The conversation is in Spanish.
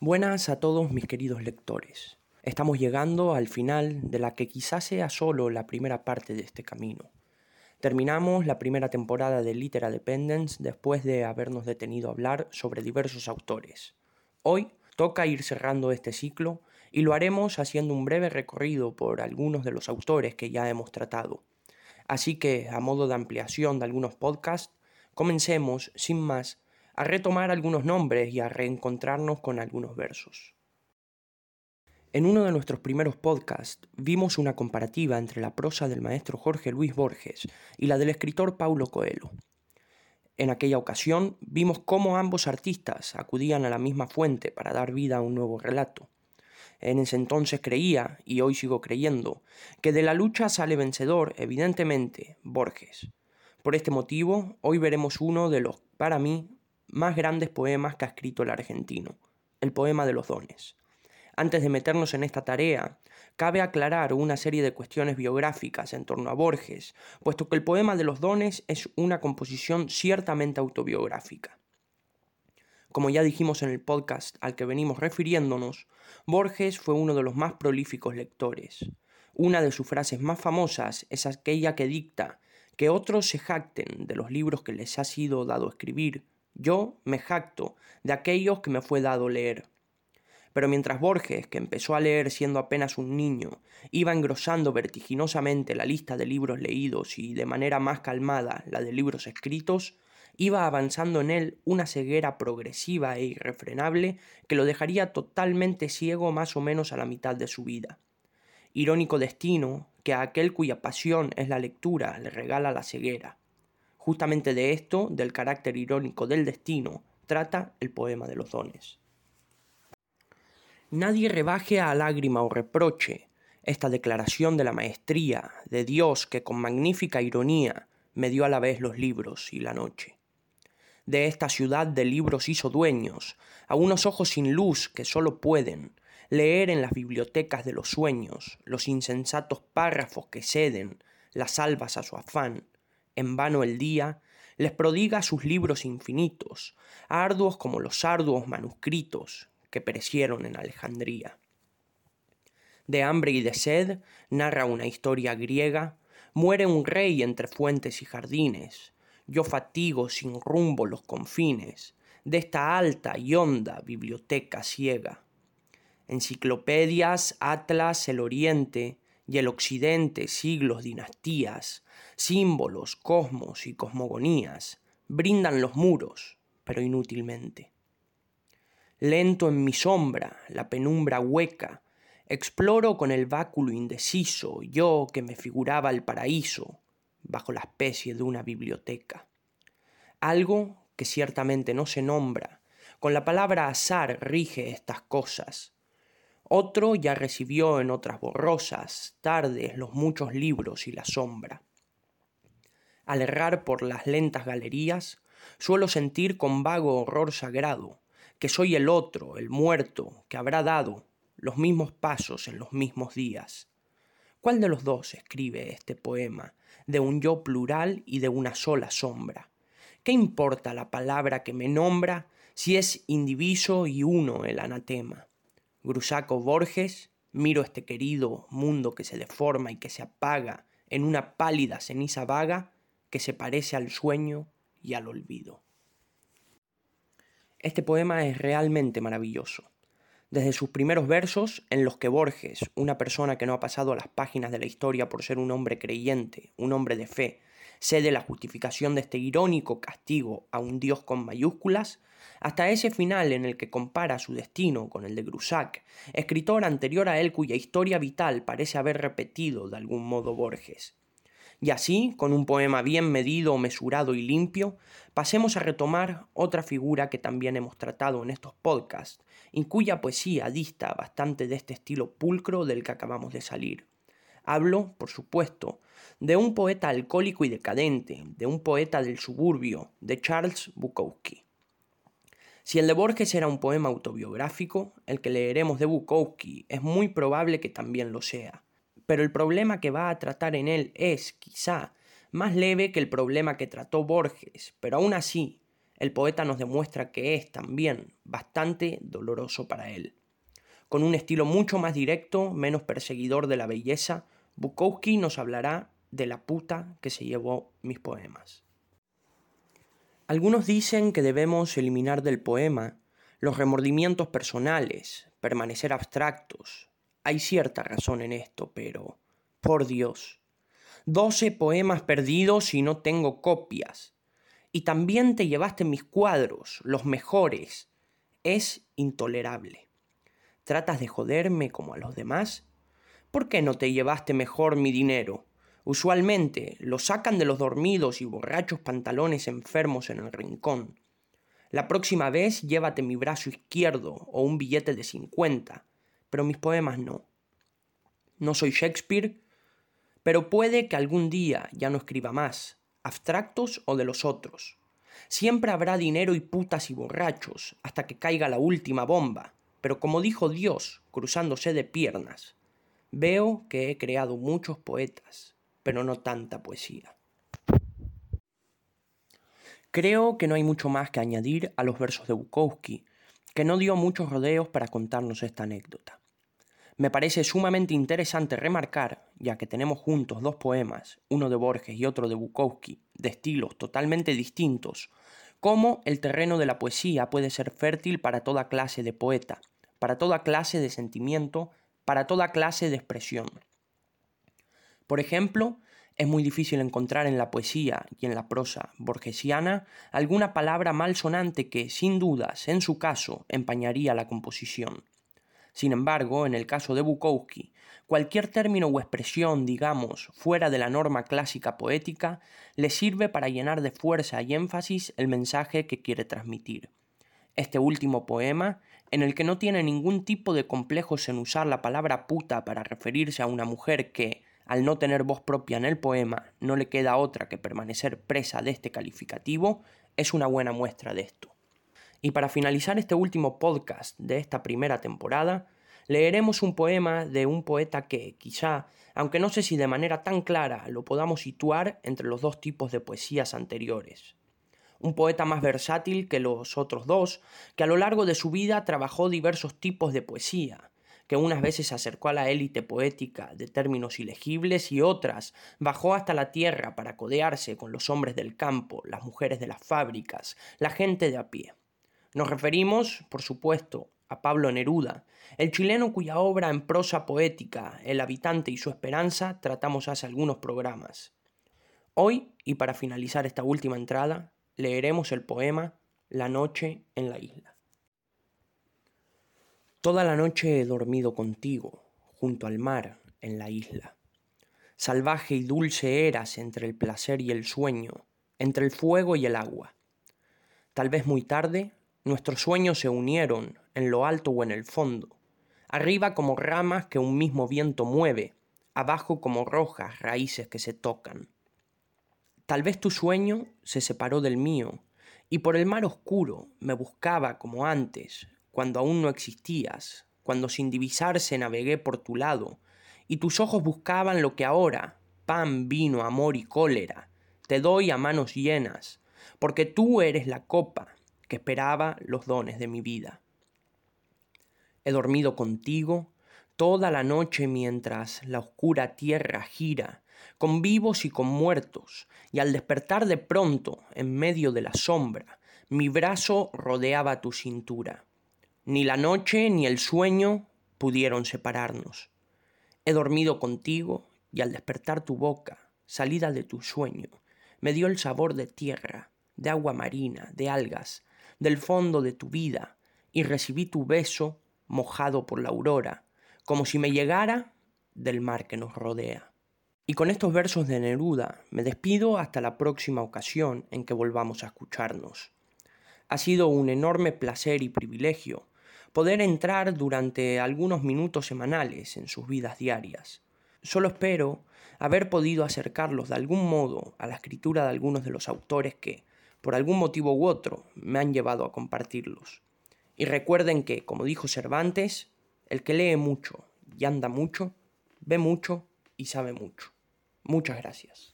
Buenas a todos mis queridos lectores. Estamos llegando al final de la que quizás sea solo la primera parte de este camino. Terminamos la primera temporada de Litera Dependence después de habernos detenido a hablar sobre diversos autores. Hoy toca ir cerrando este ciclo y lo haremos haciendo un breve recorrido por algunos de los autores que ya hemos tratado. Así que, a modo de ampliación de algunos podcasts, comencemos, sin más, a retomar algunos nombres y a reencontrarnos con algunos versos. En uno de nuestros primeros podcasts vimos una comparativa entre la prosa del maestro Jorge Luis Borges y la del escritor Paulo Coelho. En aquella ocasión vimos cómo ambos artistas acudían a la misma fuente para dar vida a un nuevo relato. En ese entonces creía, y hoy sigo creyendo, que de la lucha sale vencedor, evidentemente, Borges. Por este motivo, hoy veremos uno de los, para mí, más grandes poemas que ha escrito el argentino, el poema de los dones. Antes de meternos en esta tarea, cabe aclarar una serie de cuestiones biográficas en torno a Borges, puesto que el poema de los dones es una composición ciertamente autobiográfica. Como ya dijimos en el podcast al que venimos refiriéndonos, Borges fue uno de los más prolíficos lectores. Una de sus frases más famosas es aquella que dicta que otros se jacten de los libros que les ha sido dado escribir, yo me jacto de aquellos que me fue dado leer. Pero mientras Borges, que empezó a leer siendo apenas un niño, iba engrosando vertiginosamente la lista de libros leídos y de manera más calmada la de libros escritos, iba avanzando en él una ceguera progresiva e irrefrenable que lo dejaría totalmente ciego más o menos a la mitad de su vida. Irónico destino que a aquel cuya pasión es la lectura le regala la ceguera. Justamente de esto, del carácter irónico del destino, trata el poema de los dones. Nadie rebaje a lágrima o reproche esta declaración de la maestría de Dios que con magnífica ironía me dio a la vez los libros y la noche. De esta ciudad de libros hizo dueños, a unos ojos sin luz que sólo pueden leer en las bibliotecas de los sueños los insensatos párrafos que ceden las albas a su afán, en vano el día, les prodiga sus libros infinitos, arduos como los arduos manuscritos que perecieron en Alejandría. De hambre y de sed narra una historia griega, muere un rey entre fuentes y jardines, yo fatigo sin rumbo los confines de esta alta y honda biblioteca ciega. Enciclopedias, atlas, el oriente y el occidente, siglos, dinastías, símbolos, cosmos y cosmogonías, brindan los muros, pero inútilmente. Lento en mi sombra, la penumbra hueca, exploro con el báculo indeciso, yo que me figuraba el paraíso, bajo la especie de una biblioteca. Algo que ciertamente no se nombra, con la palabra azar rige estas cosas. Otro ya recibió en otras borrosas tardes los muchos libros y la sombra. Al errar por las lentas galerías, suelo sentir con vago horror sagrado que soy el otro, el muerto, que habrá dado los mismos pasos en los mismos días. ¿Cuál de los dos escribe este poema, de un yo plural y de una sola sombra? ¿Qué importa la palabra que me nombra si es indiviso y uno el anatema? Grusaco Borges, miro este querido mundo que se deforma y que se apaga en una pálida ceniza vaga, que se parece al sueño y al olvido. Este poema es realmente maravilloso. Desde sus primeros versos, en los que Borges, una persona que no ha pasado a las páginas de la historia por ser un hombre creyente, un hombre de fe, cede la justificación de este irónico castigo a un dios con mayúsculas, hasta ese final en el que compara su destino con el de Grusac, escritor anterior a él cuya historia vital parece haber repetido de algún modo Borges. Y así, con un poema bien medido, mesurado y limpio, pasemos a retomar otra figura que también hemos tratado en estos podcasts, y cuya poesía dista bastante de este estilo pulcro del que acabamos de salir. Hablo, por supuesto, de un poeta alcohólico y decadente, de un poeta del suburbio, de Charles Bukowski. Si el de Borges era un poema autobiográfico, el que leeremos de Bukowski es muy probable que también lo sea pero el problema que va a tratar en él es, quizá, más leve que el problema que trató Borges, pero aún así, el poeta nos demuestra que es también bastante doloroso para él. Con un estilo mucho más directo, menos perseguidor de la belleza, Bukowski nos hablará de la puta que se llevó mis poemas. Algunos dicen que debemos eliminar del poema los remordimientos personales, permanecer abstractos. Hay cierta razón en esto, pero, por Dios, doce poemas perdidos y no tengo copias. Y también te llevaste mis cuadros, los mejores. Es intolerable. ¿Tratas de joderme como a los demás? ¿Por qué no te llevaste mejor mi dinero? Usualmente lo sacan de los dormidos y borrachos pantalones enfermos en el rincón. La próxima vez llévate mi brazo izquierdo o un billete de cincuenta, pero mis poemas no. No soy Shakespeare, pero puede que algún día ya no escriba más, abstractos o de los otros. Siempre habrá dinero y putas y borrachos, hasta que caiga la última bomba, pero como dijo Dios, cruzándose de piernas, veo que he creado muchos poetas, pero no tanta poesía. Creo que no hay mucho más que añadir a los versos de Bukowski, que no dio muchos rodeos para contarnos esta anécdota. Me parece sumamente interesante remarcar, ya que tenemos juntos dos poemas, uno de Borges y otro de Bukowski, de estilos totalmente distintos, cómo el terreno de la poesía puede ser fértil para toda clase de poeta, para toda clase de sentimiento, para toda clase de expresión. Por ejemplo, es muy difícil encontrar en la poesía y en la prosa borgesiana alguna palabra malsonante que, sin dudas, en su caso, empañaría la composición. Sin embargo, en el caso de Bukowski, cualquier término o expresión, digamos, fuera de la norma clásica poética, le sirve para llenar de fuerza y énfasis el mensaje que quiere transmitir. Este último poema, en el que no tiene ningún tipo de complejos en usar la palabra puta para referirse a una mujer que, al no tener voz propia en el poema, no le queda otra que permanecer presa de este calificativo, es una buena muestra de esto. Y para finalizar este último podcast de esta primera temporada, leeremos un poema de un poeta que, quizá, aunque no sé si de manera tan clara lo podamos situar entre los dos tipos de poesías anteriores. Un poeta más versátil que los otros dos, que a lo largo de su vida trabajó diversos tipos de poesía, que unas veces se acercó a la élite poética de términos ilegibles y otras bajó hasta la tierra para codearse con los hombres del campo, las mujeres de las fábricas, la gente de a pie. Nos referimos, por supuesto, a Pablo Neruda, el chileno cuya obra en prosa poética, El habitante y su esperanza, tratamos hace algunos programas. Hoy, y para finalizar esta última entrada, leeremos el poema La noche en la isla. Toda la noche he dormido contigo, junto al mar, en la isla. Salvaje y dulce eras entre el placer y el sueño, entre el fuego y el agua. Tal vez muy tarde, nuestros sueños se unieron, en lo alto o en el fondo, arriba como ramas que un mismo viento mueve, abajo como rojas raíces que se tocan. Tal vez tu sueño se separó del mío, y por el mar oscuro me buscaba como antes, cuando aún no existías, cuando sin divisarse navegué por tu lado, y tus ojos buscaban lo que ahora, pan, vino, amor y cólera, te doy a manos llenas, porque tú eres la copa que esperaba los dones de mi vida. He dormido contigo toda la noche mientras la oscura tierra gira, con vivos y con muertos, y al despertar de pronto, en medio de la sombra, mi brazo rodeaba tu cintura. Ni la noche ni el sueño pudieron separarnos. He dormido contigo y al despertar tu boca, salida de tu sueño, me dio el sabor de tierra, de agua marina, de algas, del fondo de tu vida, y recibí tu beso mojado por la aurora, como si me llegara del mar que nos rodea. Y con estos versos de Neruda me despido hasta la próxima ocasión en que volvamos a escucharnos. Ha sido un enorme placer y privilegio poder entrar durante algunos minutos semanales en sus vidas diarias. Solo espero haber podido acercarlos de algún modo a la escritura de algunos de los autores que, por algún motivo u otro, me han llevado a compartirlos. Y recuerden que, como dijo Cervantes, el que lee mucho y anda mucho, ve mucho y sabe mucho. Muchas gracias.